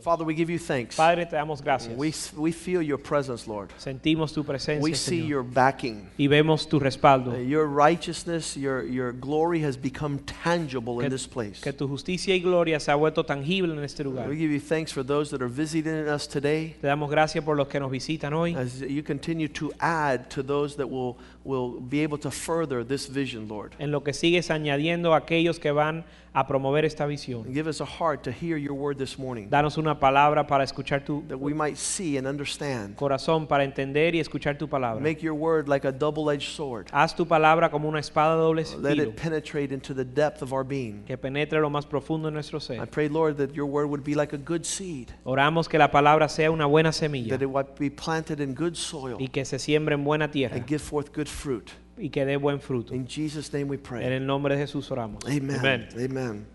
Father, we give you thanks. Padre, te damos gracias. We, we feel your presence, Lord. Sentimos tu presencia, We see Señor, your backing. y vemos tu respaldo. Uh, Your righteousness, your, your glory has become tangible in this place. Que tu justicia y gloria se ha vuelto tangible en este lugar. We give you thanks for those that are visiting us today. Te damos gracias por los que nos visitan hoy. As you continue to add to those that will, will be able to further this vision, Lord. En lo que sigues añadiendo a aquellos que van a promover esta visión. And give us a heart to hear your word this morning, Danos una palabra para escuchar tu that we might see and understand. corazón, para entender y escuchar tu palabra. Make your word like a double edged sword. Haz tu palabra como una espada doble Let filo it penetrate into the depth of our being. que penetre lo más profundo de nuestro I ser. pray, Lord, that your word would be like a good seed, Oramos que la palabra sea una buena semilla that it would be planted in good soil y que se siembre en buena tierra and give forth good fruit. y que dé buen fruto. In Jesus' name we pray. En el nombre de Jesús oramos. Amen. Amen.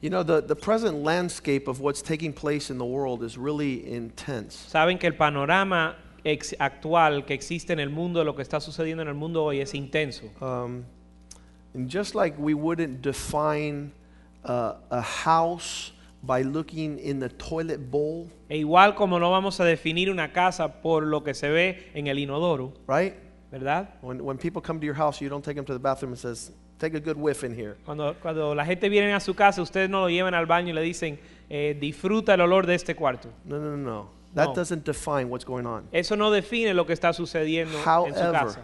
You know, the, the present landscape of what's taking place in the world is really intense. Saben que el panorama ex- actual que existe en el mundo, lo que está sucediendo en el mundo hoy es intenso. Um, and just like we wouldn't define uh, a house by looking in the toilet bowl, E igual como no vamos a definir una casa por lo que se ve en el inodoro, right? ¿Verdad? When, when people come to your house, you don't take them to the bathroom and says, take a good whiff in here. Cuando, cuando la gente viene a su casa, ustedes no lo llevan al baño y le dicen, eh, disfruta el olor de este cuarto. No, no, no, no. That No. doesn't define what's going on. Eso no define lo que está sucediendo en su However, casa.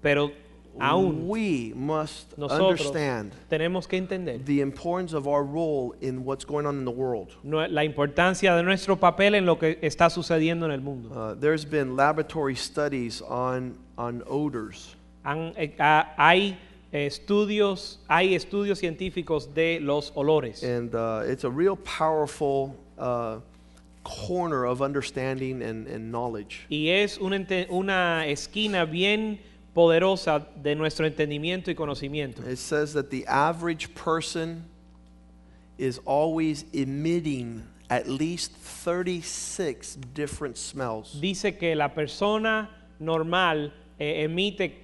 Pero aún we must nosotros understand tenemos que entender the importance of our role in what's going on in the world. la importancia de nuestro papel en lo que está sucediendo en el mundo. Uh, there's been laboratory studies on, on odors. Han- eh, hay eh, estudios, hay estudios científicos de los olores. And uh, it's a real powerful uh, corner of understanding and, and knowledge. Y es una, ente- una esquina bien poderosa de nuestro entendimiento y conocimiento. It says that the average person is always emitting at least 36 different smells. Dice que la persona normal eh, emite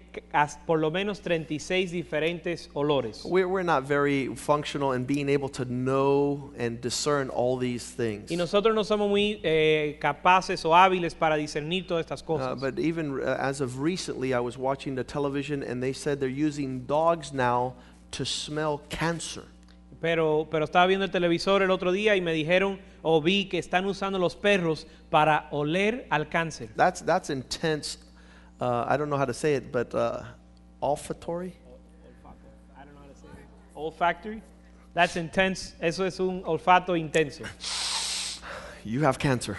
por lo menos 36 diferentes olores. We're, we're not very functional in being able to know and discern all these things. Y nosotros no somos muy eh, capaces o hábiles para discernir todas estas Uh, cosas. but even uh, as of recently, I was watching the television and they said they're using dogs now to smell cancer. Pero, pero estaba viendo el televisor el otro día y me dijeron o vi que están usando los perros para oler al cáncer. That's, that's intense. Uh, I don't know how to say it, but uh, olfactory? I don't know how to say it. Olfactory. That's intense. Eso es un olfato intenso. You have cancer.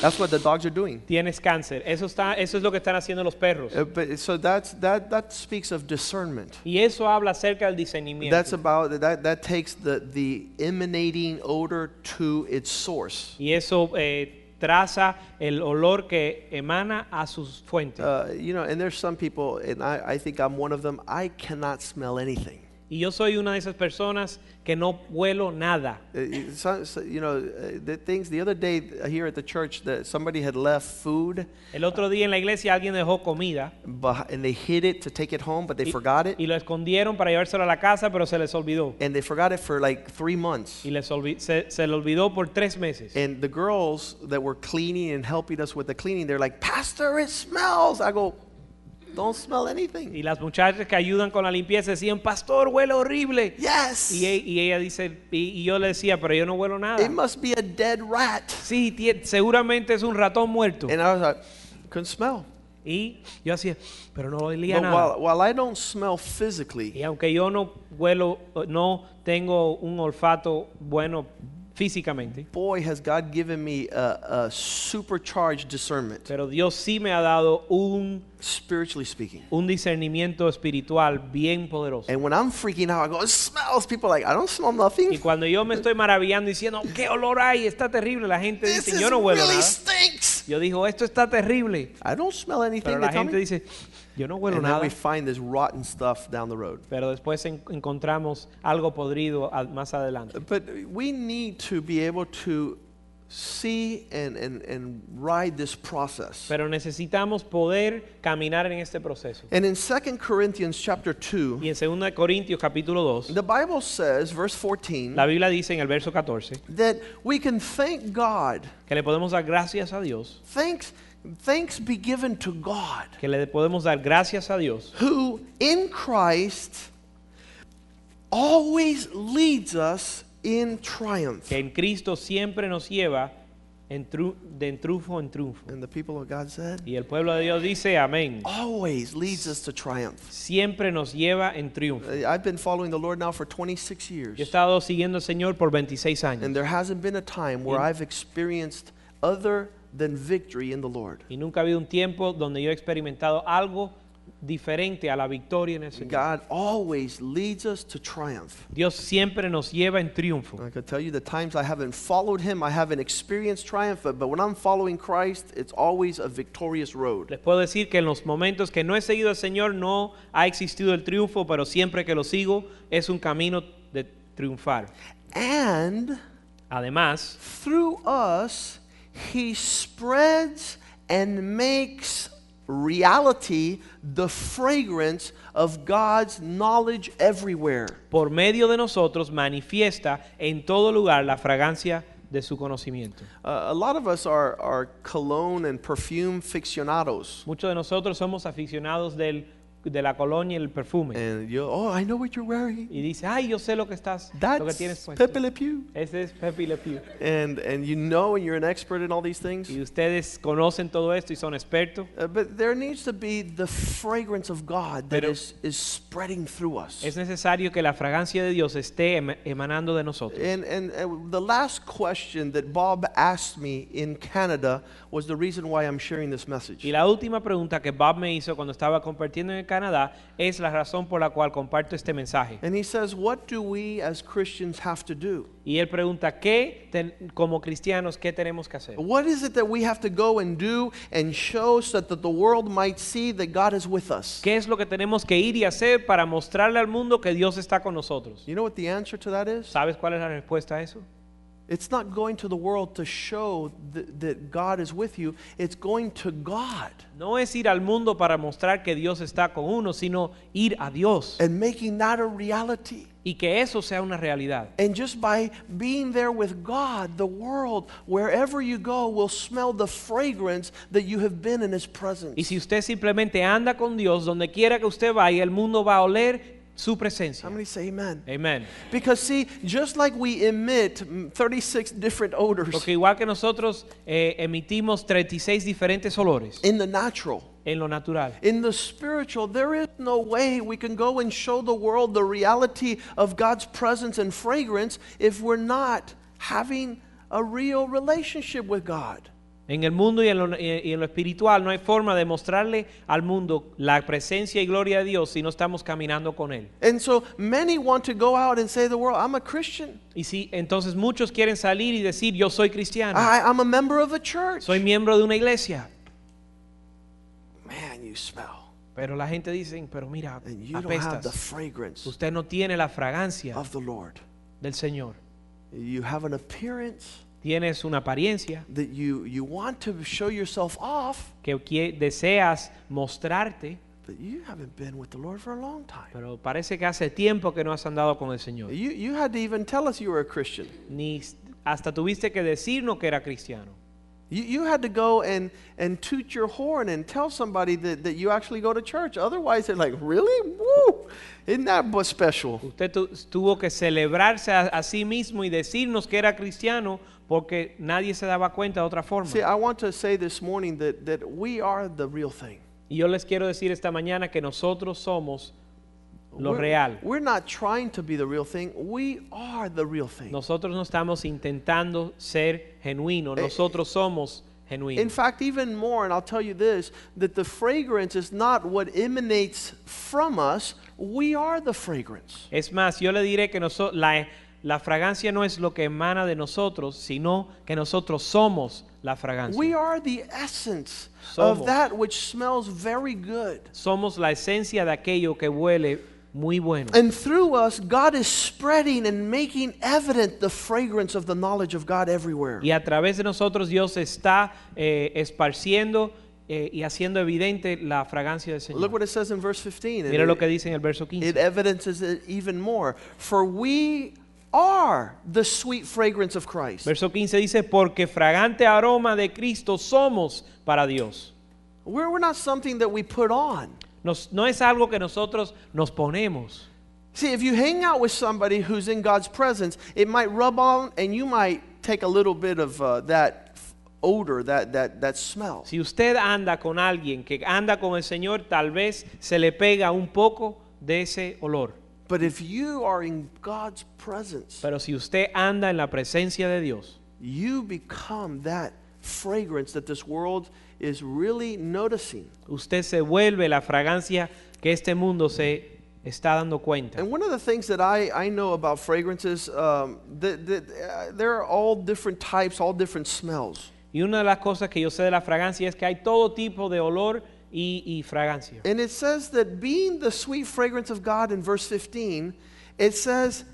That's what the dogs are doing. Tienes cáncer. Eso, está, eso es lo que están haciendo los perros. Uh, but, so that's, that, that speaks of discernment. Y eso habla acerca del discernimiento. That's about that. That takes the the emanating odor to its source. y eso eh, traza el olor que emana a sus fuentes. Uh, you know, and there's some people, and I, I think I'm one of them. I cannot smell anything. Y yo soy una de esas personas que no huelo nada. Uh, it- so- so, you know, uh, the things. The other day uh, here at the church, that somebody had left food, El otro día en la iglesia alguien dejó comida and they hid it to take it home, but they y, forgot it, y lo escondieron para llevárselo a la casa, pero se les olvidó. and they forgot it for like three months. Y les se, se le olvidó por tres meses. And the girls that were cleaning and helping us with the cleaning, they're like, Pastor, it smells. I go, don't smell anything. Y las muchachas que ayudan con la limpieza decían, pastor, huele horrible. Yes. Y, e- y ella dice, y, y yo le decía, pero yo no huelo nada. It must be a dead rat. Sí, tie- seguramente es un ratón muerto. And I was like, couldn't smell. Y yo hacía, pero no olía But nada. while, while I don't smell physically, Y aunque yo no huelo, no tengo un olfato bueno físicamente, boy, has God given me a, a supercharged discernment, pero Dios sí me ha dado un, spiritually speaking. un discernimiento espiritual bien poderoso. And when I'm freaking out, I go, it smells. People are like, I don't smell Y nothing. cuando yo me estoy maravillando diciendo, ¿qué olor hay? Está terrible. La gente This dice, yo no huelo really nada. stinks. Yo digo, esto está terrible. I don't smell anything. Pero la gente dice, yo no huelo And then nada. we find this rotten stuff down the road. Pero después en- encontramos algo podrido más adelante. But we need to be able to see and, and, and ride this process. Pero necesitamos poder caminar en este proceso. And in 2 Corinthians chapter 2, Y en 2 Corintios capítulo 2, the Bible says, verse 14, la Biblia dice en el verso 14 that we can thank God. que le podemos dar gracias a Dios, Thanks, thanks be given to God, que le podemos dar gracias a Dios, who in Christ always leads us in triumph. que en Cristo siempre nos lleva en tru- de en triunfo en triunfo. And the people of God said, Y el pueblo de Dios dice amén. always leads us to triumph. Siempre nos lleva en triunfo. Uh, I've been following the Lord now for 26 Yo he years. estado siguiendo al Señor por 26 años. And there hasn't been a time where I've experienced other than victory in the Lord. y nunca ha habido un tiempo donde yo he experimentado algo diferente a la victoria en el Señor. God always leads us to triumph. Dios siempre nos lleva en triunfo. I could tell you the times I haven't followed Him, I haven't experienced triumph, but, when I'm following Christ, it's always a victorious road. Les puedo decir que en los momentos que no he seguido al Señor no ha existido el triunfo, pero siempre que lo sigo es un camino de triunfar. And Además, through us, He spreads and makes reality the fragrance of God's knowledge everywhere. por medio de nosotros manifiesta en todo lugar la fragancia de su conocimiento. Uh, a lot of us are, are cologne and perfume aficionados. Muchos de nosotros somos aficionados del, de la colonia y el perfume. And you, oh, I know what you're wearing. y dice, ay, yo sé lo que estás, lo que That's tienes puesto. Pepe Le Pew. Ese es Pepe Le Pew. And, and you know, and you're an expert in all these things. Y ustedes conocen todo esto y son expertos. Uh, but there needs to be the fragrance of God that Pero- is, is spreading through us. Es necesario que la fragancia de Dios esté em- emanando de nosotros. And, and uh, the last question that Bob asked me in Canada was the reason why I'm sharing this message. Y la última pregunta que Bob me hizo cuando estaba compartiendo en Canadá es la razón por la cual comparto este mensaje. And he says, What do we as Christians have to do? Y él pregunta, ¿qué ten- como cristianos qué tenemos que hacer? What is it that we have to go and do and show so that the world might see that God is with us? ¿Qué es lo que tenemos que ir y hacer para mostrarle al mundo que Dios está con nosotros? You know what the answer to that is? ¿Sabes cuál es la respuesta a eso? It's not going to the world to show that, that God is with you, it's going to God No es ir al mundo para mostrar que Dios está con uno, sino ir a Dios and making that a reality. y que eso sea una realidad. And just by being there with God, the world, wherever you go, will smell the fragrance that you have been in His presence. Y si usted simplemente anda con Dios, donde quiera que usted vaya, el mundo va a oler su presencia. How many say amen? Amén. Because, see, just like we emit mm, 36 different odors Porque igual que nosotros eh, emitimos 36 diferentes olores in the natural, en lo natural. in the spiritual, there is no way we can go and show the world the reality of God's presence and fragrance if we're not having a real relationship with God. En el mundo y en, lo, y- en lo espiritual no hay forma de mostrarle al mundo la presencia y gloria de Dios si no estamos caminando con Él. And so many want to go out and say to the world, I'm a Christian. Y si entonces muchos quieren salir y decir yo soy cristiano, I, I'm a member of a church. soy miembro de una iglesia, Man, you smell. pero la gente dice, pero mira, And you don't have the apestas. fragrance Usted no tiene la fragancia of the Lord. del Señor. You have an appearance Tienes una apariencia that you, you want to show yourself off, que deseas mostrarte, but you haven't been with the Lord for a long time. pero parece que hace tiempo que no has andado con el Señor. You, you had to even tell us you were a Christian. Ni s- hasta tuviste que decirnos que era cristiano. You, you had to go and, and toot your horn and tell somebody that, that you actually go to church. Otherwise, they're like, really? Woo! Isn't that special? Usted tu- tuvo que celebrarse a, a sí mismo y decirnos que era cristiano porque nadie se daba cuenta de otra forma. See, I want to say this morning that, that we are the real thing. Y yo les quiero decir esta mañana que nosotros somos lo we're, real. We're not trying to be the real thing. We are the real thing. Nosotros no estamos intentando ser genuinos, Eh, nosotros somos In genuinos. fact, even more, and I'll tell you this, that the fragrance is not what emanates from us. We are the fragrance. Es más, yo le diré que noso- la, la fragancia no es lo que emana de nosotros, sino que nosotros somos la fragancia. We are the essence of Somos. that which smells very good. Somos la esencia de aquello que huele muy bueno. And through us, God is spreading and making evident the fragrance of the knowledge of God everywhere. Y a través de nosotros Dios está eh, esparciendo eh, y haciendo evidente la fragancia del Look Señor. what it says in verse 15. and Mira lo it- que dice en el verso it 15. evidences it even more. For we are the sweet fragrance of Christ. Verso 15 dice, porque fragante aroma de Cristo somos para Dios. We're, we're not something that we put on. Nos- no es algo que nosotros nos ponemos. See, if you hang out with somebody who's in God's presence, it might rub on and you might take a little bit of uh, that odor, that, that, that smell. Si usted anda con alguien que anda con el Señor, tal vez se le pega un poco de ese olor. But if you are in God's presence, Pero si usted anda en la presencia de Dios, you become that fragrance that this world is really noticing. usted se vuelve la fragancia que este mundo se está dando cuenta. And one of the things that I, I know about fragrances, um, that, that, uh, there are all different types, all different smells. Y una de las cosas que yo sé de la fragancia es que hay todo tipo de olor y, y fragancia. And it says that being the sweet fragrance of God in verse 15, it says,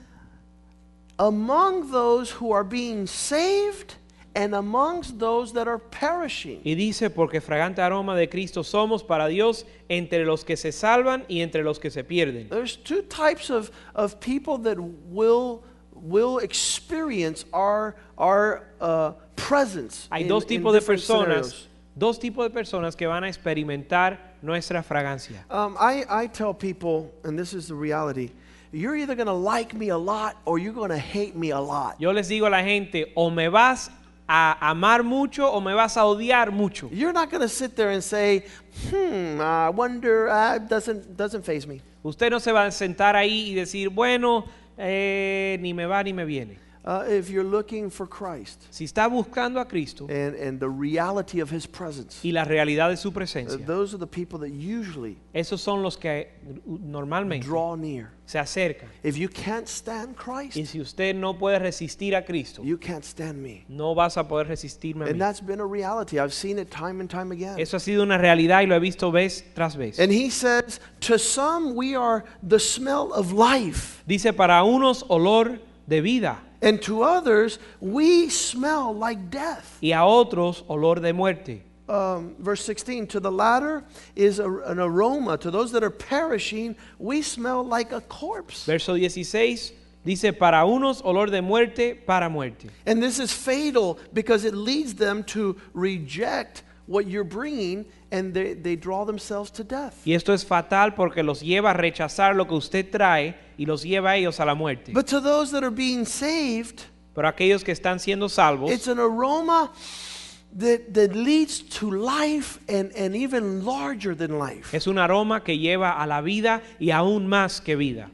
among those who are being saved and amongst those that are perishing. Y dice, porque fragante aroma de Cristo somos para Dios entre los que se salvan y entre los que se pierden. There's two types of, of people that will, will experience our, our uh, presence. Hay in- dos tipos de personas, scenarios. Dos tipos de personas que van a experimentar nuestra fragancia. Um, I, I tell people, and this is the reality, you're either going to like me a lot or you're going to hate me a lot. Yo les digo a la gente, o me vas a amar mucho o me vas a odiar mucho. You're not going to sit there and say, hmm, I wonder, uh, doesn't, doesn't phase me. Usted no se va a sentar ahí y decir, bueno, eh, ni me va ni me viene. Uh, if you're looking for Christ Si está buscando a Cristo and, and the reality of his presence, y la realidad de su uh, presencia, those are the people that usually esos son los que normalmente draw near. se acercan. If you can't stand Y Christ, si usted no puede resistir a Cristo, you can't stand me. no vas a poder resistirme a And mí. that's been a reality. I've seen it time and time again. Eso ha sido una realidad y lo he visto vez tras vez. And he says, To some we are the smell of life, Dice, para unos olor de vida and to others we smell like death. y a otros olor de muerte. Um, verse 16 To the latter is a, an aroma, to those that are perishing, we smell like a corpse. Verso 16 dice, para unos olor de muerte, para muerte. And this is fatal because it leads them to reject what you're bringing and they, they draw themselves to death. Y esto es fatal porque los lleva a rechazar lo que usted trae y los lleva a ellos a la muerte. But to those that are being saved, Pero aquellos que están siendo salvos, it's an aroma that, that leads to life and, and even larger than life. es un aroma que lleva a la vida y aún más que vida.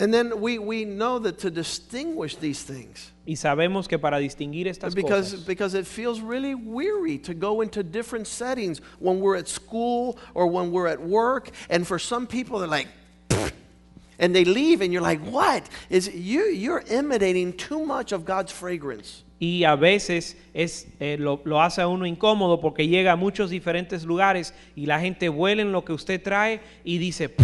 And then we, we know that to distinguish these things, Y sabemos que para distinguir estas because, cosas, because it feels really weary to go into different settings when we're at school or when we're at work. And for some people, they're like, and they leave, and you're like, what? Is you, you're emanating too much of God's fragrance. y a veces es, eh, lo, lo hace a uno incómodo porque llega a muchos diferentes lugares y la gente huele en lo que usted trae y dice,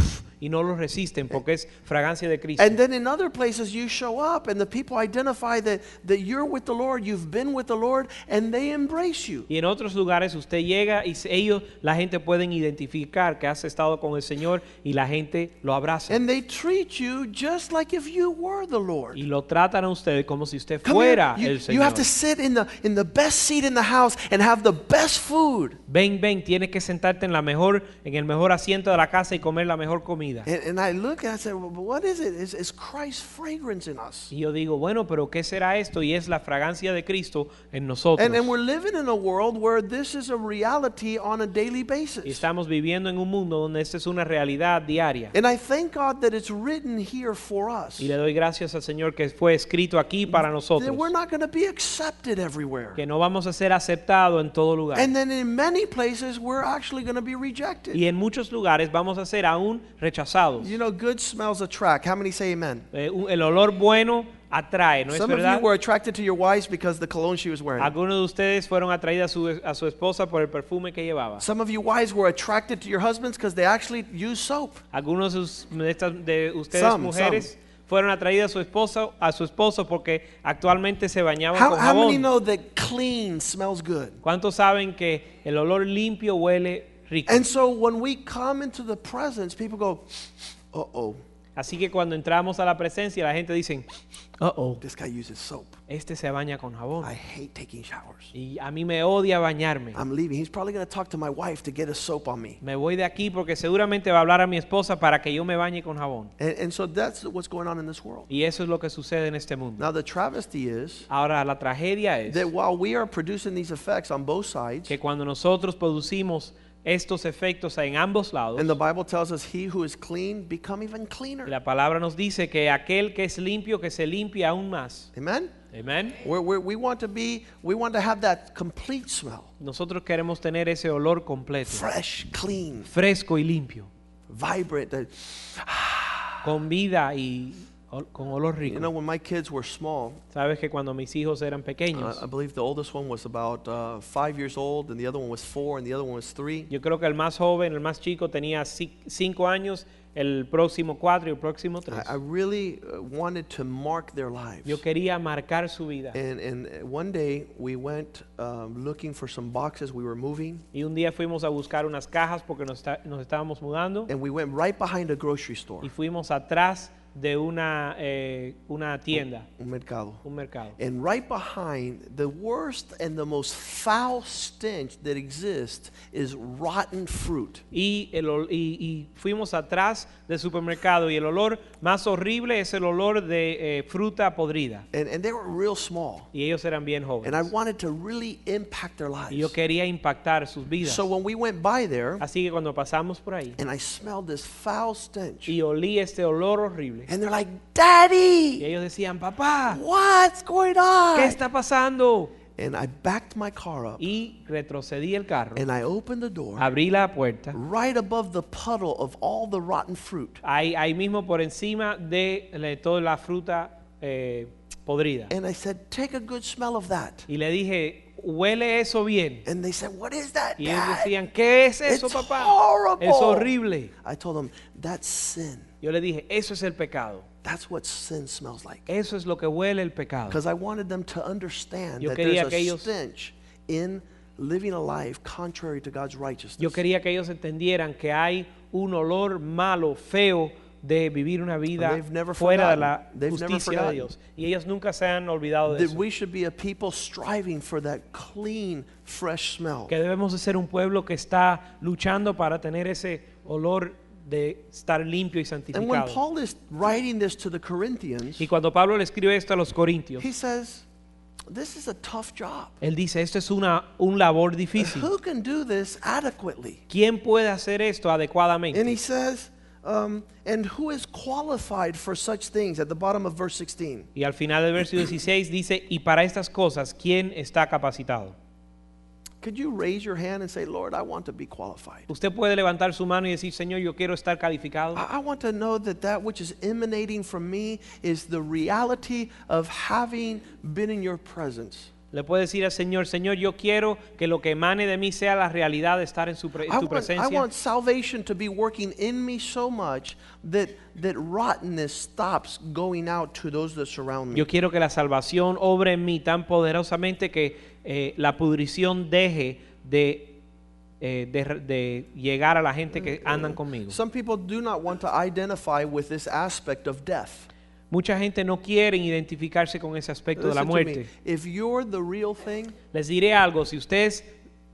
y no lo resisten porque es fragancia de Cristo. And then in other places, you show up, and the people identify that, that you're with the Lord, you've been with the Lord, and they embrace you. Y en otros lugares usted llega y ellos, la gente pueden identificar que has estado con el Señor y la gente lo abraza. And they treat you just like if you were the Lord. Y lo tratan a usted como si usted fuera. You, el you Señor. have to sit in the, in the best seat in the house and have the best food. Ven, ven, tienes que sentarte en la mejor, en el mejor asiento de la casa y comer la mejor comida. And, and I look and I say, well, what is it? It's, it's Christ's fragrance in us. Y yo digo, bueno, pero ¿qué será esto? Y es la fragancia de Cristo en nosotros. And, and we're living in a world where this is a reality on a daily Y basis. estamos viviendo en un mundo donde esta es una realidad diaria. And I thank God that it's written here for us. Y le doy gracias al Señor que fue escrito aquí para That nosotros. we're not going to be accepted everywhere. Que no vamos a ser aceptados en todo lugar. And then in many places, we're actually going to be rejected. Y en muchos lugares vamos a ser aún rechazados. You know, good smells attract. How many say amen? Eh, un- el olor bueno atrae, ¿no es Some of verdad? you were attracted to your wives because the cologne she was wearing. Algunos de ustedes fueron atraídos a su, a su esposa por el perfume que llevaba. Some of you wives were attracted to your husbands because they actually use soap. Algunos de, us- de estas- de ustedes Some, mujeres fueron atraídas a su esposo a su esposo porque actualmente se bañaban How, con how many jabón. know that clean smells good? ¿Cuántos saben que el olor limpio huele rico? And so when we come into the presence, people go, uh oh, Así que cuando entramos a la presencia, la gente dice, "Uh oh, this guy uses soap. este se baña con jabón I hate taking showers. y a mí me odia bañarme." I'm leaving. He's probably going to talk to my wife to get a soap on me. Me voy de aquí porque seguramente va a hablar a mi esposa para que yo me bañe con jabón. And, and so that's what's going on in this world. Y eso es lo que sucede en este mundo. Now, the travesty is Ahora, la tragedia es that while we are producing these effects on both sides, que cuando nosotros producimos estos efectos en ambos lados, and the Bible tells us, he who is clean become even y cleaner. la palabra nos dice que aquel que es limpio, que se limpie aún más. Amen? We're, we're, we want to be, we want to have that complete smell. Nosotros queremos tener ese olor completo, Fresh, clean, fresco y limpio, vibrant. con vida y ol- con olor You rico. know, when my kids were small, Sabes que cuando mis hijos eran uh, pequeños, I believe the oldest one was about uh, five years old, and the other one was four, and the other one was three. yo creo que el más joven, el más chico tenía ci- cinco años, el próximo cuatro y el próximo tres. I, I really uh, wanted to mark their lives. Yo quería marcar su vida. And, and uh, one day we went um, looking for some boxes. We were moving, Y un día fuimos a buscar unas cajas porque nos, está- nos estábamos mudando and we went right behind a grocery store, y fuimos atrás de una, eh, una tienda, un mercado. un mercado. And right behind, the worst and the most foul stench that exists is rotten fruit. Y, el, y, y fuimos atrás del supermercado y el olor más horrible es el olor de eh, fruta podrida. And, and they were real small. Y ellos eran bien And I jóvenes. wanted to really impact their Y yo lives. quería impactar sus vidas. So when we went by there, Así que cuando pasamos por ahí and I smelled this foul stench, y olí este olor horrible, and they're like, y Daddy, ellos decían, papá, what's going ¿qué on? está pasando? And I backed my car up, Y retrocedí el carro, and I opened the door. abrí la puerta, right above the puddle of all the rotten fruit. ahí, ahí mismo por encima de toda la fruta eh, podrida. And I said, Take a good smell of that. Y le dije, huele eso bien. And they said, What is that? Y ellos decían, ¿qué es eso, It's papá? horrible. Es horrible. I told them, That's sin. Yo le dije, eso es el pecado. That's what sin smells like. Eso es lo que huele el pecado. Because I wanted them to understand Yo that quería there's a que ellos- stench in living a life contrary to God's righteousness. Yo quería que ellos entendieran que hay un olor malo, feo, de vivir una vida they've never fuera de la forgotten. They've never justicia de forgotten. Dios. Y ellos nunca se han olvidado de that eso. we should be a people striving for that clean, fresh smell. Que debemos de ser un pueblo que está luchando para tener ese olor de estar limpio y And when santificado. Paul is writing this to the Corinthians, Y cuando Pablo le escribe esto a los corintios, he says, This is a tough job. él dice, esto es una un labor difícil. Who can do this adequately? ¿Quién puede hacer esto And he adecuadamente? says, um, and who is qualified for such things at the bottom of verse 16? Y al final del verso 16 dice, y para estas cosas, ¿quién está capacitado? Could you raise your hand and say, Lord, I want to be qualified? Usted puede levantar su mano y decir, Señor, yo quiero estar calificado. I, I want to know that that which is emanating from me is the reality of having been in your presence. Le puede decir al Señor, Señor, yo quiero que lo que emane de mí sea la realidad de estar en, su pre- en tu want, I presencia. want salvation to be working in me so much that, that rottenness stops going out to those that surround me. Yo quiero que la salvación obre en mí tan poderosamente que eh, la pudrición deje de, eh, de, de llegar a la gente que andan conmigo. Some people do not want to identify with this aspect of death. Mucha gente no quiere identificarse con ese aspecto de la muerte. If you're the real thing, Les diré algo, si usted es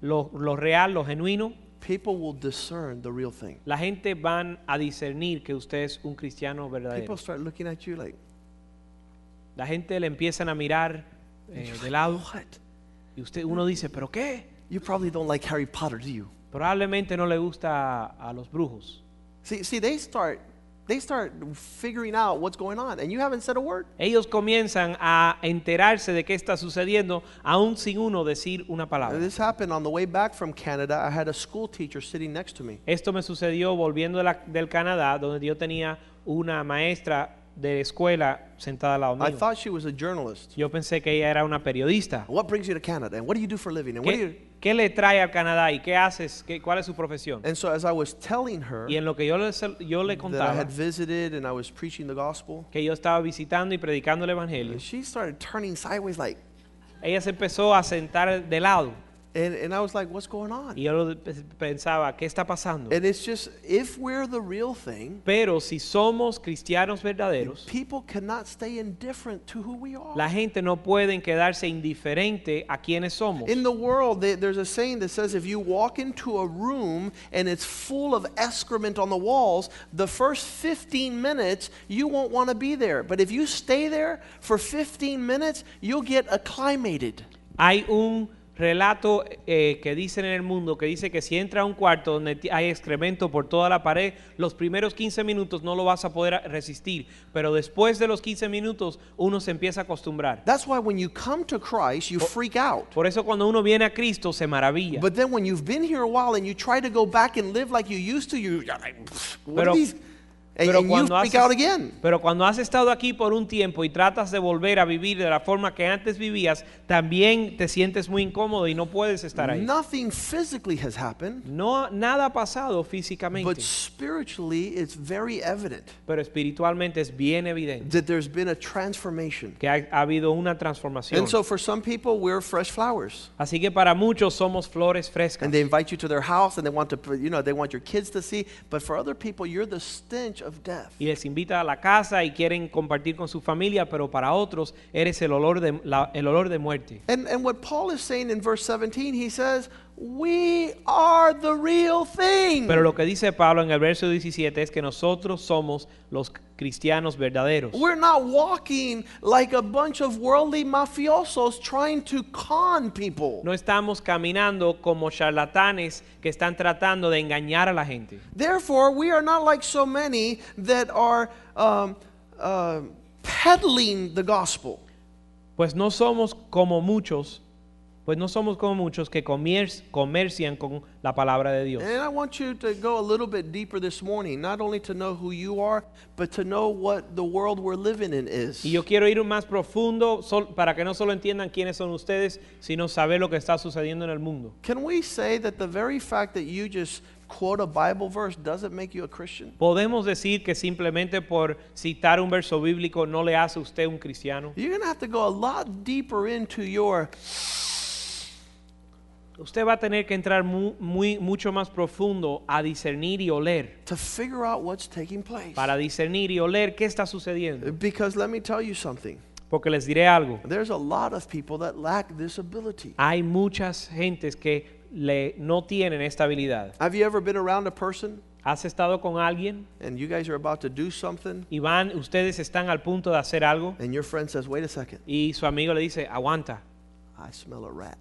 lo, lo real, lo genuino, people will discern the real thing. la gente van a discernir que usted es un cristiano verdadero. People start looking at you like, La gente le empiezan a mirar eh, de lado what? Y usted uno dice, ¿pero qué? You probably don't like Harry Potter, do you? Probablemente no le gusta a, los brujos. See, see, they start they start figuring out what's going on, and you haven't said a word. Ellos comienzan a enterarse de qué está sucediendo aún sin uno decir una palabra. this happened on the way back from Canada. I had a school teacher sitting next to me. Esto me sucedió volviendo de la- del Canadá, donde yo tenía una maestra de escuela sentada al lado I mío. thought she was a journalist. Yo pensé que ella era una periodista. What brings you to Canada? And what do you do for a living? And what do you ¿Qué, qué le trae al Canadá y qué haces? ¿Qué- ¿Cuál es su profesión? And so as I was telling her Y en lo que yo le, yo le that I contaba, had visited and I was preaching the gospel, que yo estaba visitando y predicando el Evangelio, she started turning sideways like, ella se empezó a sentar de lado. And, and I was like, what's going on? Y yo pensaba, ¿qué está pasando? And it's just, if we're the real thing, Pero si somos cristianos verdaderos, people cannot stay indifferent to who we are. la gente no puede quedarse indiferente a quienes somos. In the world, they- there's a saying that says if you walk into a room and it's full of excrement on the walls, the first 15 minutes you won't want to be there. But if you stay there for 15 minutes, you'll get acclimated. Hay un relato eh, que dicen en el mundo que dice que si entra a un cuarto donde hay excremento por toda la pared, los primeros 15 minutos no lo vas a poder resistir, pero después de los 15 minutos uno se empieza a acostumbrar. That's why when you come to Christ, you freak out. Por eso cuando uno viene a Cristo se maravilla. But then when you've been here a while and you try to go back and live like you used to, you- you're like, "Pfft, what Pero- are these? Pero and you cuando haces- out again. Pero cuando has estado aquí por un tiempo y tratas de volver a vivir de la forma que antes vivías, también te sientes muy incómodo y no puedes estar ahí. Nothing physically has happened, No, nada ha pasado but físicamente, spiritually it's very evident pero espiritualmente es bien evidente that there's been a transformation. que ha, ha habido una transformación. And so for some people, we're fresh flowers. Así que para muchos somos flores frescas. And they invite you to their house and they want to, you know, they want your kids to see. But for other people, you're the stench of death. Y les invita a la casa y quieren compartir con su familia, pero para otros eres el olor de, la- el olor de muerte. And, and what Paul is saying in verse 17, he says, We are the real thing. Pero lo que dice Pablo en el verso 17 es que nosotros somos los cristianos verdaderos. We're not walking like a bunch of worldly mafiosos trying to con people. No estamos caminando como charlatanes que están tratando de engañar a la gente. Therefore, we are not like so many that are um, uh, peddling the gospel. Pues no somos como muchos, pues no somos como muchos que comer- comercian con la palabra de Dios. And I want you to go a little bit deeper this morning, not only to know who you are, but to know what the world we're living in is. Y yo quiero ir más profundo para que no solo entiendan quiénes son ustedes, sino saber lo que está sucediendo en el mundo. Can we say that the very fact that you just quote a Bible verse doesn't make you a Christian? Podemos decir que simplemente por citar un verso bíblico no le hace a usted un cristiano. You're going to have to go a lot deeper into your Usted va a tener que entrar mu- muy, mucho más profundo a discernir y oler, to figure out what's taking place. para discernir y oler qué está sucediendo. Because let me tell you something. Porque les diré algo, There's a lot of people that lack this ability. hay muchas gentes que le, no tienen esta habilidad. Have you ever been around a person ¿Has estado con alguien and you guys are about to do something y van, ustedes están al punto de hacer algo and your friend says, "Wait a second. y su amigo le dice, aguanta, I smell a rat.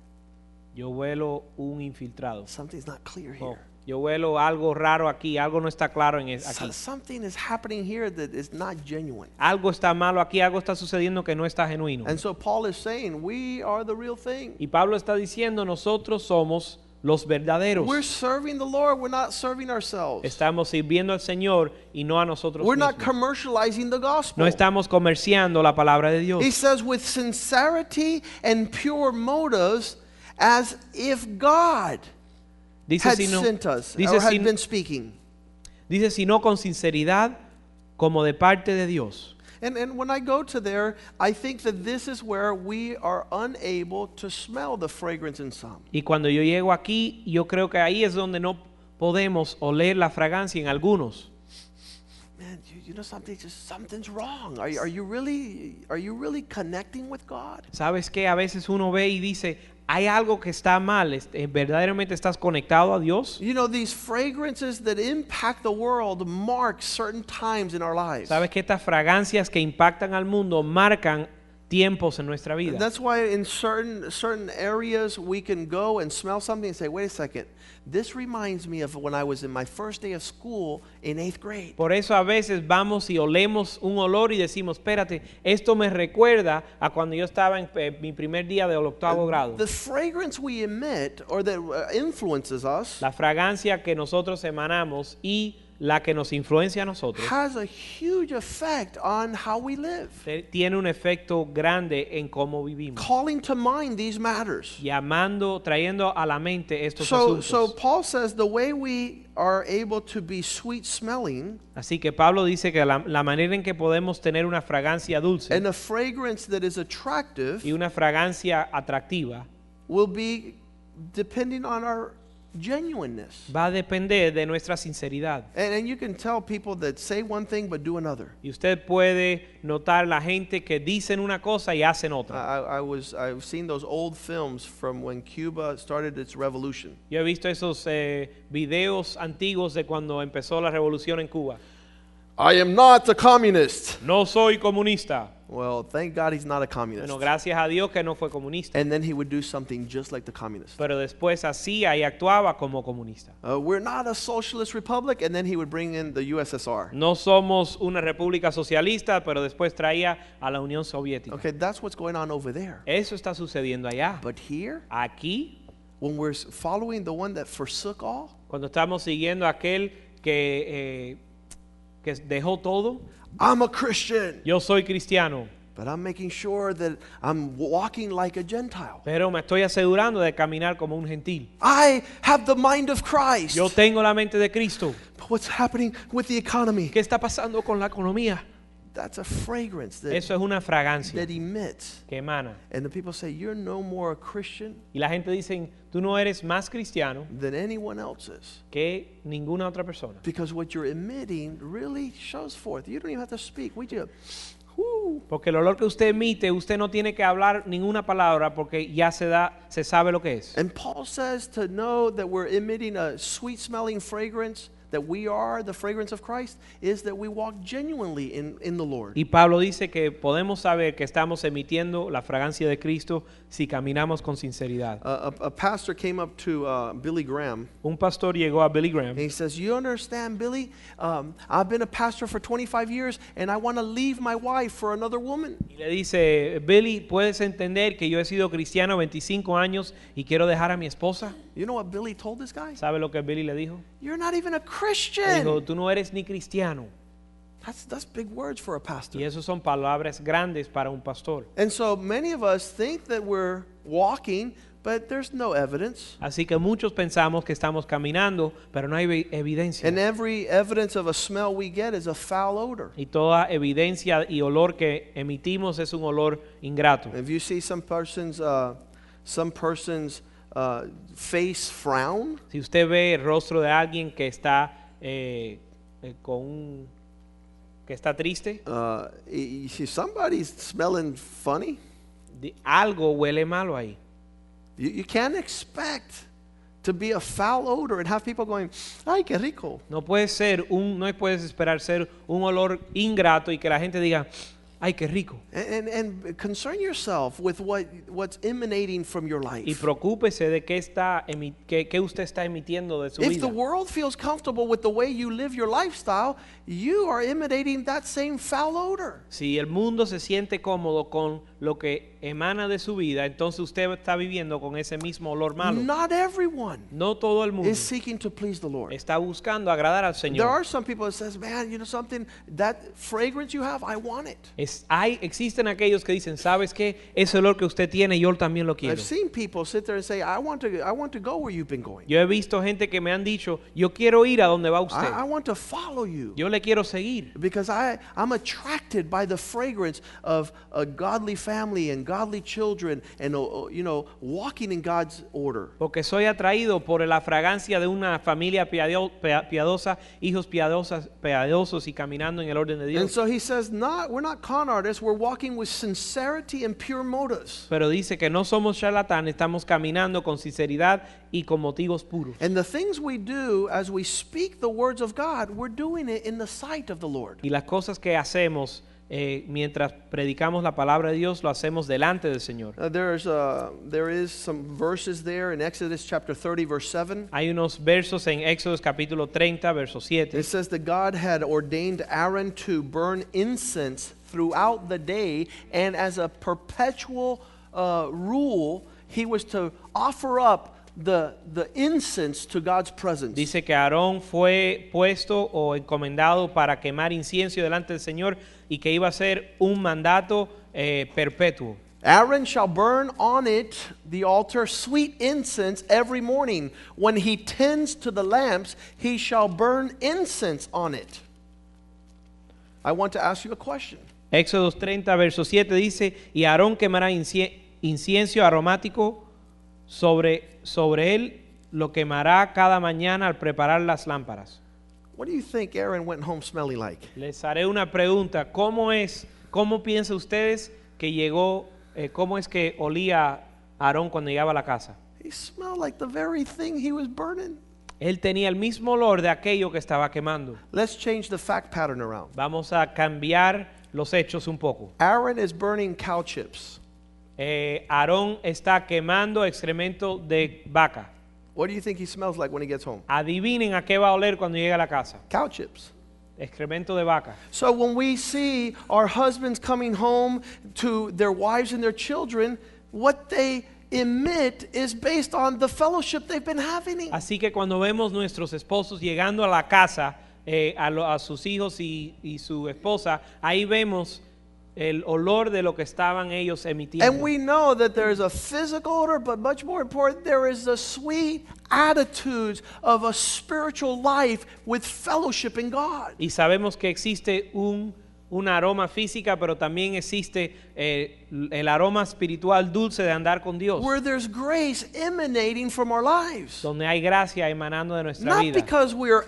Yo huelo un infiltrado. Something's not clear Oh, here. yo huelo algo raro aquí, algo no está claro en es- aquí. something is happening here that is not genuine." Algo está malo aquí, algo está sucediendo que no está genuino. And so Paul is saying, "We are the real thing. Y Pablo está diciendo, nosotros somos los verdaderos. We're serving the Lord. We're not serving ourselves. Estamos sirviendo al Señor y no a nosotros We're not mismos. commercializing the gospel." No estamos comerciando la palabra de Dios. He says, with sincerity and pure motives, as if God Dice had si no, sent us dice or had si- been speaking. dice sino con sinceridad como de parte de Dios. And, and when I go to there, I think that this is where we are unable to smell the fragrance in some. Y cuando yo llego aquí, yo creo que ahí es donde no podemos oler la fragancia en algunos. Man, you, you know something, just something's wrong. Are, you- are you really are you really connecting with God? ¿Sabes qué? A veces uno ve y dice, hay algo que está mal. Este, ¿Verdaderamente estás conectado a Dios? You know, these fragrances that impact the world mark certain times in our lives. ¿Sabes que estas fragancias que impactan al mundo marcan tiempos en nuestra vida. That's why in certain certain areas we can go and smell something and say, wait a second, this reminds me of when I was in my first day of school in eighth grade. Por eso a veces vamos y olemos un olor y decimos, espérate, esto me recuerda a cuando yo estaba en eh, mi primer día del octavo grado. The fragrance we emit or that uh, influences us La fragancia que nosotros emanamos y la que nos influencia a nosotros has a huge effect on how we live. tiene un efecto grande en cómo vivimos. Calling to mind these matters. Llamando, trayendo a la mente estos So, so asuntos. Paul says the way we are able to be sweet smelling Así que Pablo dice que la, la manera en que podemos tener una fragancia dulce and a fragrance that is attractive y una fragancia atractiva will be depending on our genuineness. va a depender de nuestra sinceridad. And, and you can tell people that say one thing but do another. Y usted puede notar la gente que dicen una cosa y hacen otra. I I was I've seen those old films from when Cuba started its revolution. Yo he visto esos eh, videos antiguos de cuando empezó la revolución en Cuba. I am not a communist. No soy comunista. Well, thank God he's not a communist. Bueno, gracias a Dios que no fue comunista. And then he would do something just like the communist. Pero después hacía y actuaba como comunista. Uh, we're not a socialist republic, and then he would bring in the USSR. No somos una república socialista, pero después traía a la Unión Soviética. Okay, that's what's going on over there. Eso está sucediendo allá. But here, Aquí, when we're following the one that forsook all, cuando estamos siguiendo aquel que, eh, que dejó todo, I'm a Christian, yo soy cristiano, but I'm making sure that I'm walking like a Gentile. pero me estoy asegurando de caminar como un gentil. I have the mind of Christ. Yo tengo la mente de Cristo. But what's happening with the economy? ¿Qué está pasando con la economía? That's a fragrance that, Eso es una fragancia that emits. que emana. And the people say, You're no more a Christian Y la gente dice, tú no eres más cristiano than anyone else is. que ninguna otra persona. Because what you're emitting really shows forth. You don't even have to speak. We whoo. Porque el olor que usted emite, usted no tiene que hablar ninguna palabra porque ya se da, se sabe lo que es. And Paul says to know that we're emitting a sweet smelling fragrance, that we are the fragrance of Christ, is that we walk genuinely in, in the Lord. Y Pablo dice que podemos saber que estamos emitiendo la fragancia de Cristo si caminamos con sinceridad. Uh, a, a pastor came up to uh, Billy Graham Un pastor llegó a Billy Graham and he says, You understand, Billy? Um, I've been a pastor for 25 years and I want to leave my wife for another woman. y le dice, Billy, ¿puedes entender que yo he sido cristiano 25 años y quiero dejar a mi esposa? You know what Billy told this guy? ¿Sabe lo que Billy le dijo? You're not even a Le dijo, tú no eres ni cristiano. That's, that's big words for a pastor. Y eso son palabras grandes para un pastor. And so many of us think that we're walking, but there's no evidence. Así que muchos pensamos que estamos caminando, pero no hay evidencia. And every evidence of a smell we get is a foul odor. Y toda evidencia y olor que emitimos es un olor ingrato. If you see some person's, uh, some person's uh, face frown, Si usted ve el rostro de alguien que está eh, eh, con un- que está triste, uh, somebody's smelling funny. di- algo huele malo ahí. You, you can't expect to be a foul odor and have people going, ay, qué rico. No puede ser un, no puedes esperar ser un olor ingrato y que la gente diga, ay, qué rico. And, and, concern yourself with what, what's emanating from your Y life. preocúpese de qué está emi- qué, qué usted está emitiendo de su If the world feels comfortable with the way you live your lifestyle, you are emanating that same foul odor. Si el mundo se siente cómodo con lo que emana de su vida, entonces usted está viviendo con ese mismo olor malo. Not everyone No todo el mundo is seeking to please the Lord. está buscando agradar al There Señor. are some people that says, "Man, you know something? That fragrance you have, I want it." Es, hay, existen aquellos que dicen, ¿sabes qué? Ese olor que usted tiene, yo también lo quiero. I've seen people sit there and say, "I want to, I want to go where you've been going. Yo he visto gente que me han dicho, yo quiero ir a donde va usted. I, I want to follow you." Yo le quiero seguir. Because I, I'm attracted by the fragrance of a godly family and godly children and, uh, you know, walking in God's order. Porque soy atraído por la fragancia de una familia piadio- pia- piadosa, hijos piadosas, piadosos y caminando en el orden de And Dios. so he says, not, we're not con artists, we're walking with sincerity and pure motives. Pero dice que no somos charlatanes, estamos caminando con sinceridad y con motivos puros. And the things we do as we speak the words of God, we're doing it in the sight of the Lord. Y las cosas que hacemos eh, mientras predicamos la palabra de Dios, lo hacemos delante del Señor. Uh, there's, uh, there is some verses there in Exodus chapter 30, verse 7. Hay unos versos en Éxodo capítulo 30, verso 7. It says that God had ordained Aaron to burn incense throughout the day, and as a perpetual uh, rule, he was to offer up the, the incense to God's presence. Dice que Aarón fue puesto o encomendado para quemar incienso delante del Señor y que iba a ser un mandato eh, perpetuo. Aaron shall burn on it, the altar, sweet incense every morning. When he tends to the lamps, he shall burn incense on it. I want to ask you a question. Éxodo 30, verso 7 dice, y Aarón quemará incie- incienso aromático sobre, sobre él, lo quemará cada mañana al preparar las lámparas. What do you think Aaron went home smelling like? Les haré una pregunta, ¿cómo es, cómo piensan ustedes que llegó, eh, cómo es que olía Aarón cuando llegaba a la casa? He smelled like the very thing he was burning. Él tenía el mismo olor de aquello que estaba quemando. Let's change the fact pattern around. Vamos a cambiar los hechos un poco. Aaron is burning cow chips. Eh, Aarón está quemando excremento de vaca. What do you think he smells like when he gets home? Adivinen a qué va a oler cuando llegue a la casa. Cow chips. Excremento de vaca. So when we see our husbands coming home to their wives and their children, what they emit is based on the fellowship they've been having. Así que cuando vemos nuestros esposos llegando a la casa, eh, a, lo- a sus hijos y, y su esposa, ahí vemos el olor de lo que estaban ellos emitiendo. And we know that there is a physical odor, but much more important, there is the sweet attitudes of a spiritual life with fellowship in God. Y sabemos que existe un, un aroma física, pero también existe eh, el aroma espiritual dulce de andar con Dios, Where there's grace emanating from our lives. donde hay gracia emanando de nuestra Not vida. because we're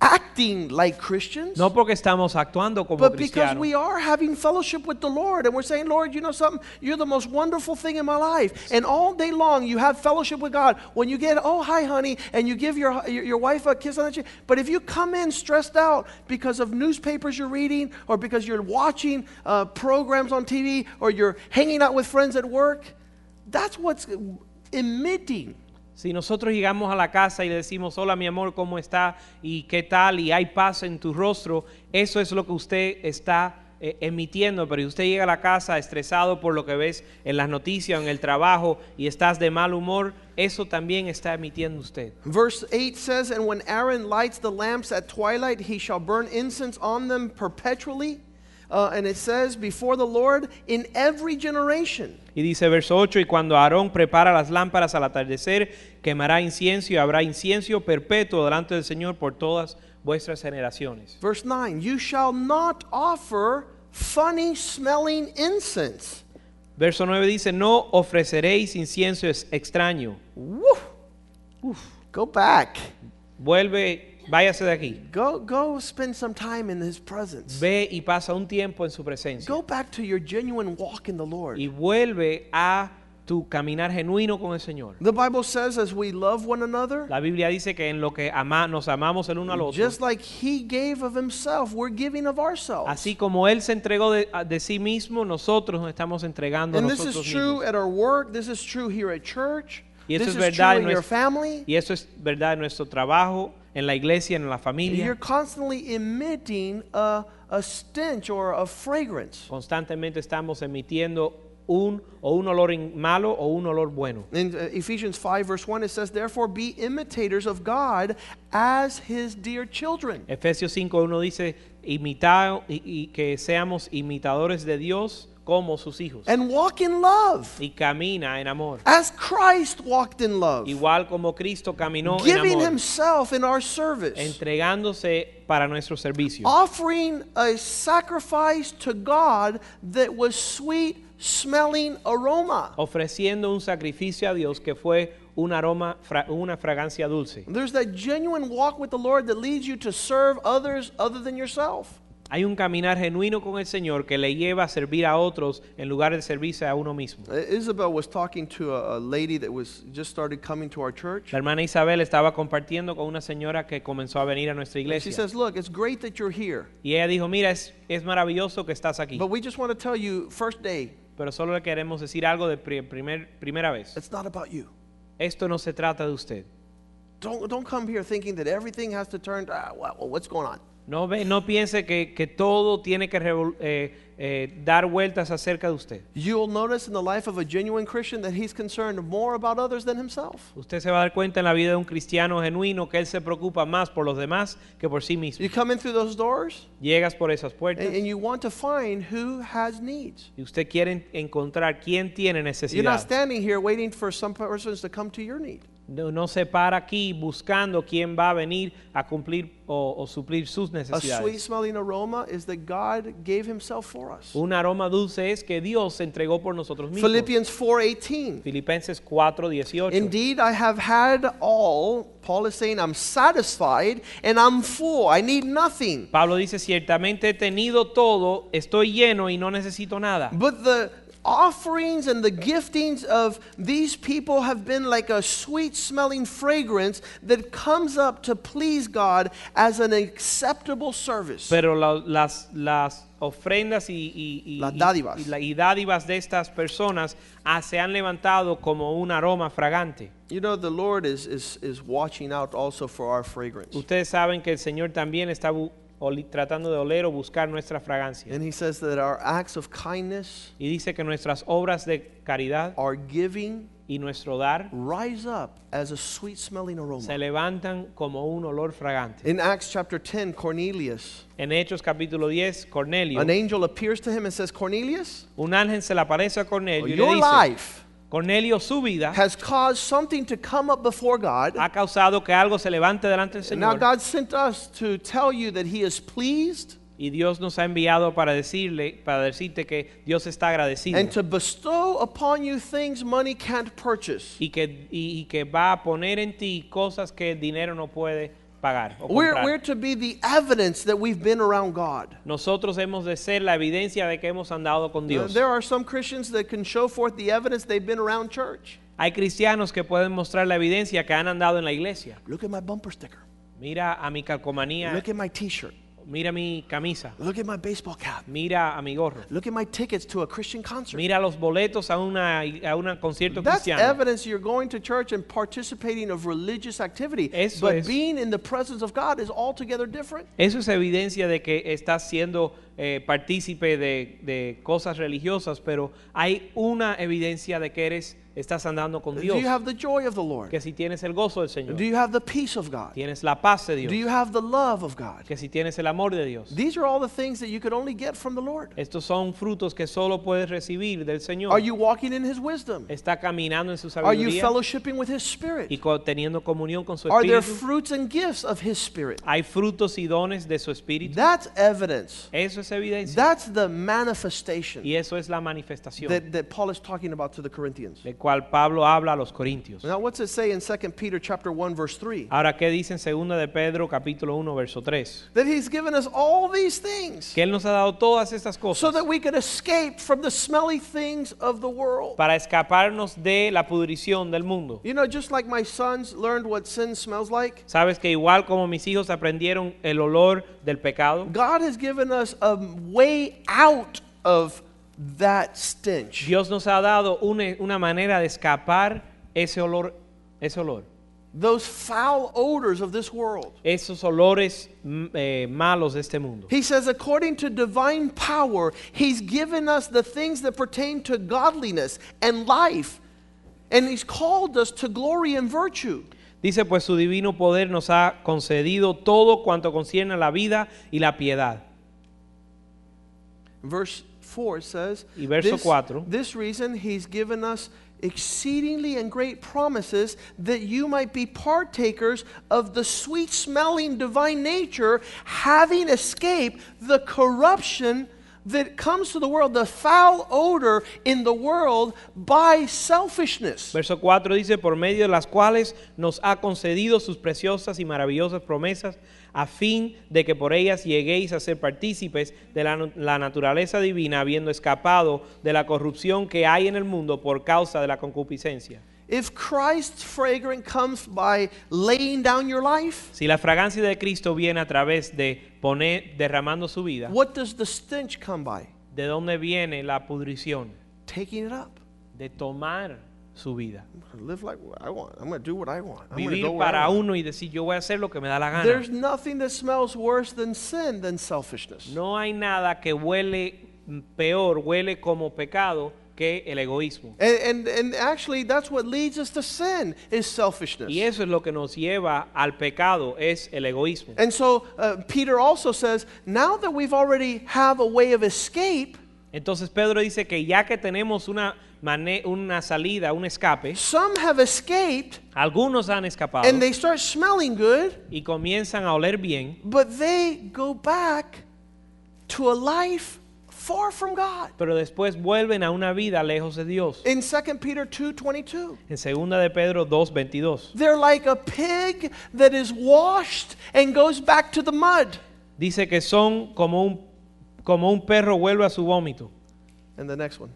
acting like Christians. No porque estamos actuando como But because cristianos, we are having fellowship with the Lord and we're saying, Lord, you know something? You're the most wonderful thing in my life. And all day long you have fellowship with God. When you get, oh, hi, honey, and you give your, your, your wife a kiss on the cheek. But if you come in stressed out because of newspapers you're reading or because you're watching uh, programs on TV or you're hanging out with friends at work, that's what's emitting. Si nosotros llegamos a la casa y le decimos, hola mi amor, ¿cómo está? ¿Y qué tal? Y hay paz en tu rostro, eso es lo que usted está eh, emitiendo. Pero usted llega a la casa estresado por lo que ves en las noticias, en el trabajo y estás de mal humor, eso también está emitiendo usted. Verse 8 says, And when Aaron lights the lamps at twilight, he shall burn incense on them perpetually. Uh, and it says, Before the Lord in every generation. Y dice verso 8, y cuando Aarón prepara las lámparas al atardecer, quemará incienso y habrá incienso perpetuo delante del Señor por todas vuestras generaciones. Verse 9 You shall not offer funny smelling incense. Verso 9 dice, no ofreceréis incienso extraño. Woo! Go back. Vuelve, váyase de aquí. Go, go spend some time in his presence. Ve y pasa un tiempo en su presencia. Go back to your genuine walk in the Lord. Y vuelve a tu caminar genuino con el Señor. The Bible says, as we love one another, La Biblia dice que en lo que ama- nos amamos el uno al otro, just like he gave of himself, we're giving of ourselves. así como Él se entregó de, de sí mismo, nosotros nos estamos entregando And this is nosotros true mismos. at our work. This is true here at church. Y eso this es is verdad true en in your nues- family. Y eso es verdad en nuestro trabajo, en la iglesia, en la You're familia. constantly emitting a, a stench or a fragrance. Constantemente estamos emitiendo un o un olor malo o un olor bueno. In uh, Ephesians 5, verse 1, it says, Therefore be imitators of God as his dear children. Efesios 5.1 dice, imitado y, y que seamos imitadores de Dios como sus hijos. And walk in love Y camina en amor. as Christ walked in love, Igual como Cristo caminó en giving amor, himself in our service, entregándose para nuestro servicio, offering a sacrifice to God that was sweet smelling aroma. ofreciendo un sacrificio a Dios que fue un aroma, fra- una fragancia dulce. There's that genuine walk with the Lord that leads you to serve others other than yourself. Hay un caminar genuino con el Señor que le lleva a servir a otros en lugar de servirse a uno mismo. Uh, Isabel was talking to a, a lady that was just started coming to our church. La hermana Isabel estaba compartiendo con una señora que comenzó a venir a nuestra And she iglesia. says, Look, it's great that you're here, Y ella dijo, mira, es, es maravilloso que estás aquí. but we just want to tell you, first day, Pero solo le queremos decir algo de pri- primer, primera vez. it's not about you. Esto no se trata de usted. Don't, don't come here thinking that everything has to turn to, ah, well, what's going on? No, ve, no piense que, que todo tiene que revol- eh, eh, dar vueltas acerca de usted. You'll notice in the life of a genuine Christian that he's concerned more about others than himself. Usted se va a dar cuenta en la vida de un cristiano genuino que él se preocupa más por los demás que por sí mismo. You come in through those doors Llegas por esas puertas and, and you want to find who has needs. y usted quiere en- encontrar quién tiene You're not necesidad. standing here waiting for some persons to come to your need. No, se para aquí buscando quién va a venir a cumplir o, o suplir sus A sweet necesidades. smelling aroma is that God gave himself for us. Un aroma dulce es que Dios se entregó por nosotros mismos. Philippians 4:18. Filipenses 4:18. Indeed, I have had all. Paul is saying, I'm satisfied and I'm full. I need nothing. Pablo dice, ciertamente he tenido todo, estoy lleno y no necesito nada. But the offerings and the giftings of these people have been like a sweet smelling fragrance that comes up to please God as an acceptable service. Pero la- las, las ofrendas y, y- y- Las dádivas. y la- y dádivas de estas personas ah, se han levantado como un aroma fragante. You know, the Lord is, is, is watching out also for our fragrance. Ustedes saben que el Señor también está tratando de oler o buscar nuestra fragancia. And He says that our acts of kindness, Y dice que nuestras obras de caridad our giving, y nuestro dar rise up as a sweet smelling se aroma. levantan como un olor fragante. In Acts chapter 10, Cornelius, En Hechos capítulo 10, Cornelio, an angel appears to him and says, Cornelius, un ángel se le aparece a Cornelio y le your dice, life Cornelio, su vida has caused something to come up before God. ha causado que algo se levante delante del And now Señor. God sent us to tell you that He is pleased Y Dios nos ha enviado para decirle, para decirte que Dios está agradecido and to bestow upon you things money can't purchase. y que, y, y que va a poner en ti cosas que el dinero no puede pagar o We're, we're to be the evidence that we've been around God. Nosotros hemos de ser la evidencia de que hemos andado con Dios. There are some Christians that can show forth the evidence they've been around church. Hay cristianos que pueden mostrar la evidencia que han andado en la iglesia. Look at my bumper sticker. Mira a mi calcomanía, Look at my t shirt. Mira mi camisa, Look at my baseball cap. mira a mi gorro, Look at my tickets to a Christian concert. mira los boletos a una a un concierto That's cristiano. evidence you're going to church and participating of religious activity. Eso but es. being in the presence of God is altogether different. Eso es evidencia de que estás siendo eh, partícipe de, de cosas religiosas, pero hay una evidencia de que eres estás andando con Do you have the joy of the Lord? Que si tienes el gozo del Señor, Do you have the peace of God? tienes la paz de Do you have the love of God? que si tienes el amor de Dios. These are all the things that you could only get from the Lord. Estos son frutos que solo puedes recibir del Señor. Are you walking in His wisdom? Está caminando en su Are you sabiduría fellowshipping with His y Spirit? co- teniendo comunión con su Are there espíritu. fruits and gifts of His Spirit? Hay frutos y dones de su espíritu. That's evidence. Eso es evidencia. That's the manifestation Y eso es la manifestación that, that Paul is talking about to the Corinthians. de cual Pablo habla a los corintios. Now, what's it say in 2 Peter chapter 1, verse 3? Ahora, ¿qué dice en 2 de Pedro capítulo 1 verso 3? That He's given us all these things Que Él nos ha dado todas estas so cosas that we could escape from the smelly things of the world. para escaparnos de la pudrición del mundo. You know, just like my sons learned what sin smells like, Sabes que igual como mis hijos aprendieron el olor del pecado, God has given us a way out of that stench. Dios nos ha dado una, una manera de escapar ese olor, ese olor, Those foul odors of this world. esos olores mm, eh, malos de este mundo. He says, according to divine power, He's given us the things that pertain to godliness and life. And He's called us to glory and virtue. Dice pues su divino poder nos ha concedido todo cuanto concierne a la vida y la piedad. Verse 4 says, Y verso this, 4. this reason He's given us exceedingly and great promises that you might be partakers of the sweet smelling divine nature, having escaped the corruption that comes to the world, the foul odor in the world by selfishness. Verso 4 dice, por medio de las cuales nos ha concedido sus preciosas y maravillosas promesas, a fin de que por ellas lleguéis a ser partícipes de la, naturaleza divina, habiendo escapado de la corrupción que hay en el mundo por causa de la concupiscencia. If Christ's fragrance comes by laying down your life, Si la fragancia de Cristo viene a través de poner, derramando su vida, what does the stench come by? ¿de dónde viene la pudrición? Taking it up. De tomar su vida. Live like I want. I'm going to do what I want. I'm Vivir go where I para want. uno y decir yo voy a hacer lo que me da la gana. There's nothing that smells worse than sin than selfishness. No hay nada que huele peor, huele como pecado que el egoísmo. And, and, and actually, that's what leads us to sin is selfishness. Y eso es lo que nos lleva al pecado, es el egoísmo. And so uh, Peter also says, now that we've already have a way of escape, Entonces Pedro dice que ya que tenemos una, mane- una salida, un escape, some have escaped algunos han escapado and they start smelling good, y comienzan a oler bien, but they go back to a life far from God. pero después vuelven a una vida lejos de Dios. In 2 Peter 2:22, En segunda de Pedro 2:22 they're like a pig that is washed and goes back to the mud. dice que son como un como un perro vuelve a su vómito. And the next one.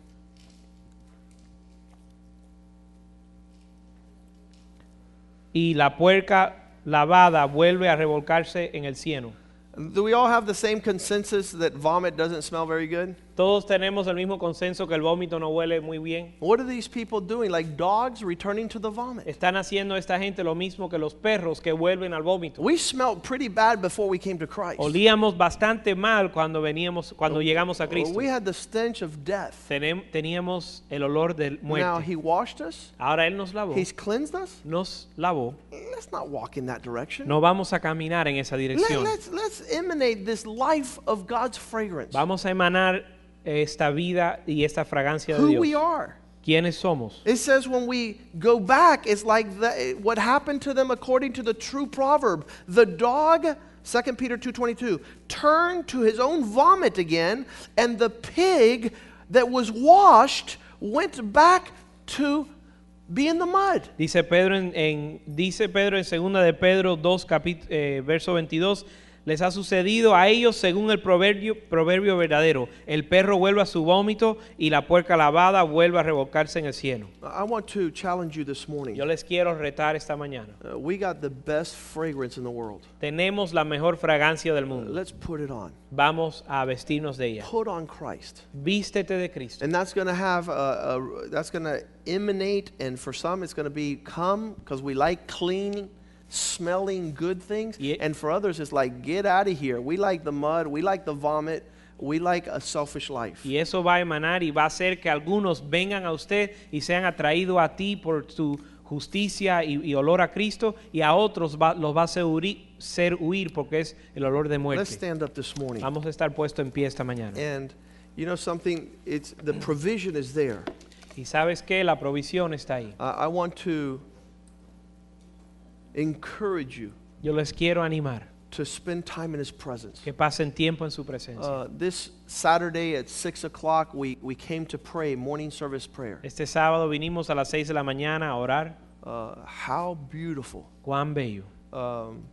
Y la puerca lavada vuelve a revolcarse en el cieno. Do we all have the same consensus that vomit doesn't smell very good? Todos tenemos el mismo consenso que el vómito no huele muy bien. What are these people doing? Like dogs returning to the vomit. Están haciendo esta gente lo mismo que los perros que vuelven al vómito. We smelled pretty bad before we came to Christ. Olíamos bastante mal cuando veníamos cuando llegamos a Cristo. We had the stench of death. Teníamos el olor de Now muerte. he washed us. Ahora él nos lavó. He's cleansed us. Nos lavó. Let's not walk in that direction. No vamos a caminar en esa Let, dirección. let's let's emanate this life of God's fragrance. Vamos a emanar esta vida y esta fragancia de Who we Dios. are. ¿Quiénes somos? It says when we go back, it's like the, what happened to them according to the true proverb. The dog, 2 Peter 2.22, turned to his own vomit again, and the pig that was washed went back to be in the mud. Dice Pedro en, en- dice Pedro en segunda de Pedro 2 capit- eh, verso 22 les ha sucedido a ellos según el proverbio proverbio verdadero el perro vuelve a su vómito y la puerca lavada vuelve a revolcarse en el cielo. I want to challenge you this morning. Yo les quiero retar esta mañana. Uh, we got the best fragrance in the world. Tenemos la mejor fragancia del mundo. Let's put it on. Vamos a vestirnos de ella. Put on Christ. Vístete de Cristo. And that's going to have a, a that's going to emanate and for some it's going to be come because we like clean smelling good things Yeah. and for others it's like get out of here. We like the mud, we like the vomit, we like a selfish life. Y eso va a emanar y va a hacer que algunos vengan a usted y sean atraídos a ti por tu justicia y, y olor a Cristo y a otros va- los va a hacer huir, ser huir porque es el olor de muerte. Let's stand up this morning. Vamos a estar puesto en pie esta mañana. And you know something it's the provision is there. Y sabes que la provisión está ahí. Uh, I want to encourage you Yo les quiero animar to spend time in his presence. que pasen tiempo en su presencia. Uh, this Saturday at six o'clock, we, we came to pray morning service prayer. Este sábado vinimos a las 6 de la mañana a orar. Uh, how beautiful! Cuán bello. Um,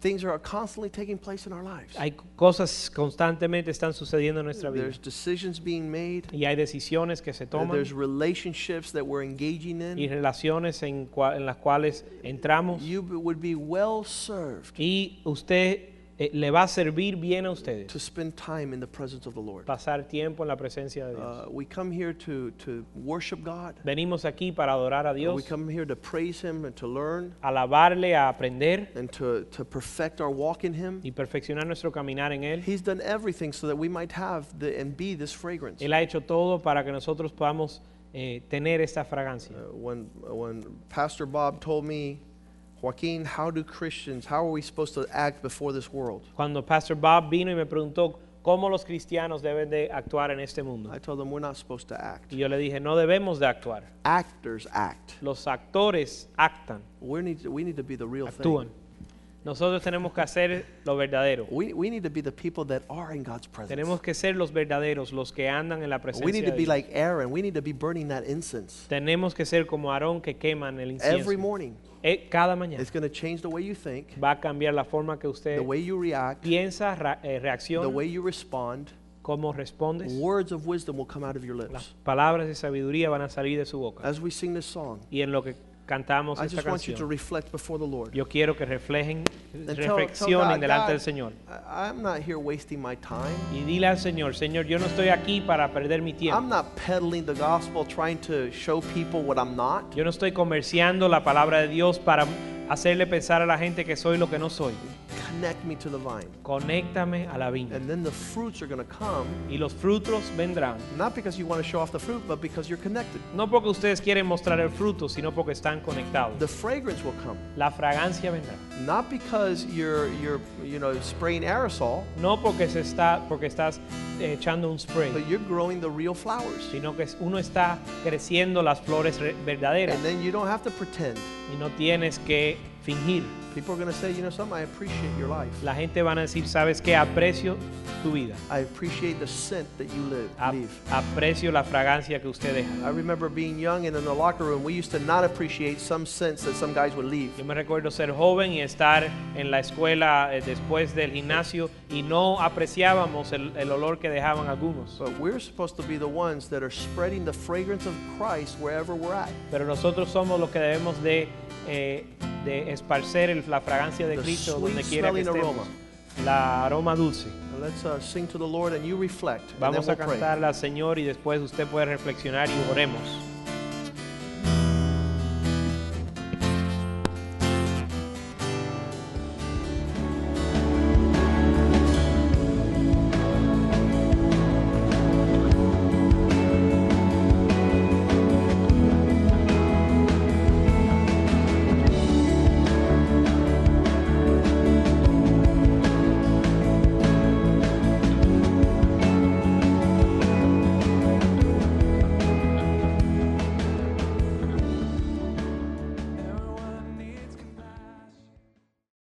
things are constantly taking place in our lives. Hay cosas constantemente están sucediendo en nuestra vida. There's decisions being made. Y hay decisiones que se toman There's relationships that we're engaging y in. relaciones en, en las cuales entramos. You would be well served Y usted eh, le va a servir bien a ustedes to spend time in the presence of the Lord. pasar tiempo en la presencia de Dios. Uh, we come here to, to worship God. Venimos aquí para adorar a Uh, we Dios, come here to praise Him and to learn alabarle, a aprender and to, to perfect our walk in Him. y perfeccionar nuestro caminar en Él. He's done everything so that we might have the, and be this fragrance. Él ha hecho todo para que nosotros podamos eh, tener esta fragancia. Uh, when, when Pastor Bob told me, Joaquin, how do Christians, how are we supposed to act before this world? Cuando Pastor Bob vino y me preguntó cómo los cristianos deben de actuar en este mundo. I told them we're not supposed to act. Y yo le dije, no debemos de actuar. Actors act. Los actores actan, We need to, we need to be the real actúan. thing. Nosotros tenemos que hacer lo verdadero. We, we need to be the people that are in God's presence. Tenemos que ser los verdaderos, los que andan en la We presencia de be Dios. like Aaron. We need to be burning that incense Tenemos que ser como Aarón que queman el every incienso. morning. Eh, Cada mañana It's going to change the way you think, va a cambiar la forma que usted the way you react, piensa, ra- eh, the reacciona, way you respond. cómo respondes. Words of wisdom will come out of your Las lips. palabras de sabiduría van a salir de su boca. As we sing this song, Y en lo que cantamos I esta just want you to canción, reflect before the Lord. yo quiero que reflejen, And tell- tell reflexionen God, delante God, del Señor. I- I'm not here wasting my time. Y dile al Señor, Señor, yo no estoy aquí para perder mi I'm tiempo. not peddling the gospel, trying to show people what I'm not. Yo no estoy comerciando la palabra de Dios para hacerle pensar a la gente que soy lo que no soy. Connect me to the vine. Conéctame a la viña. And then the fruits are going to come, Y los frutos vendrán. not because you want to show off the fruit, but because you're connected. No porque ustedes quieren mostrar el fruto, sino porque están conectados. The fragrance will come, La fragancia vendrá. not because you're, you're you know, spraying aerosol, No porque, se está, porque estás eh, echando un spray, but you're growing the real flowers. sino que uno está creciendo las flores re- verdaderas And then you don't have to pretend. y no tienes que fingir. People are going to say, you know something, I appreciate your life. La gente van a decir, ¿sabes qué? Aprecio tu vida. I appreciate the scent that you live, Ap- leave. aprecio la fragancia que usted deja. I remember being young and in the locker room, we used to not appreciate some scents that some guys would leave. Yo me recuerdo ser joven y estar en la escuela eh, después del gimnasio y no apreciábamos el, el olor que dejaban algunos. But we're supposed to be the ones that are spreading the fragrance of Christ wherever we're at. Pero nosotros somos los que debemos de, eh, de esparcer el- la fragancia de Cristo donde quiera que estemos. aroma. La aroma dulce. And let's uh, sing to the Lord and you reflect. and then Vamos a we'll cantarla al Señor y después usted puede reflexionar y oremos.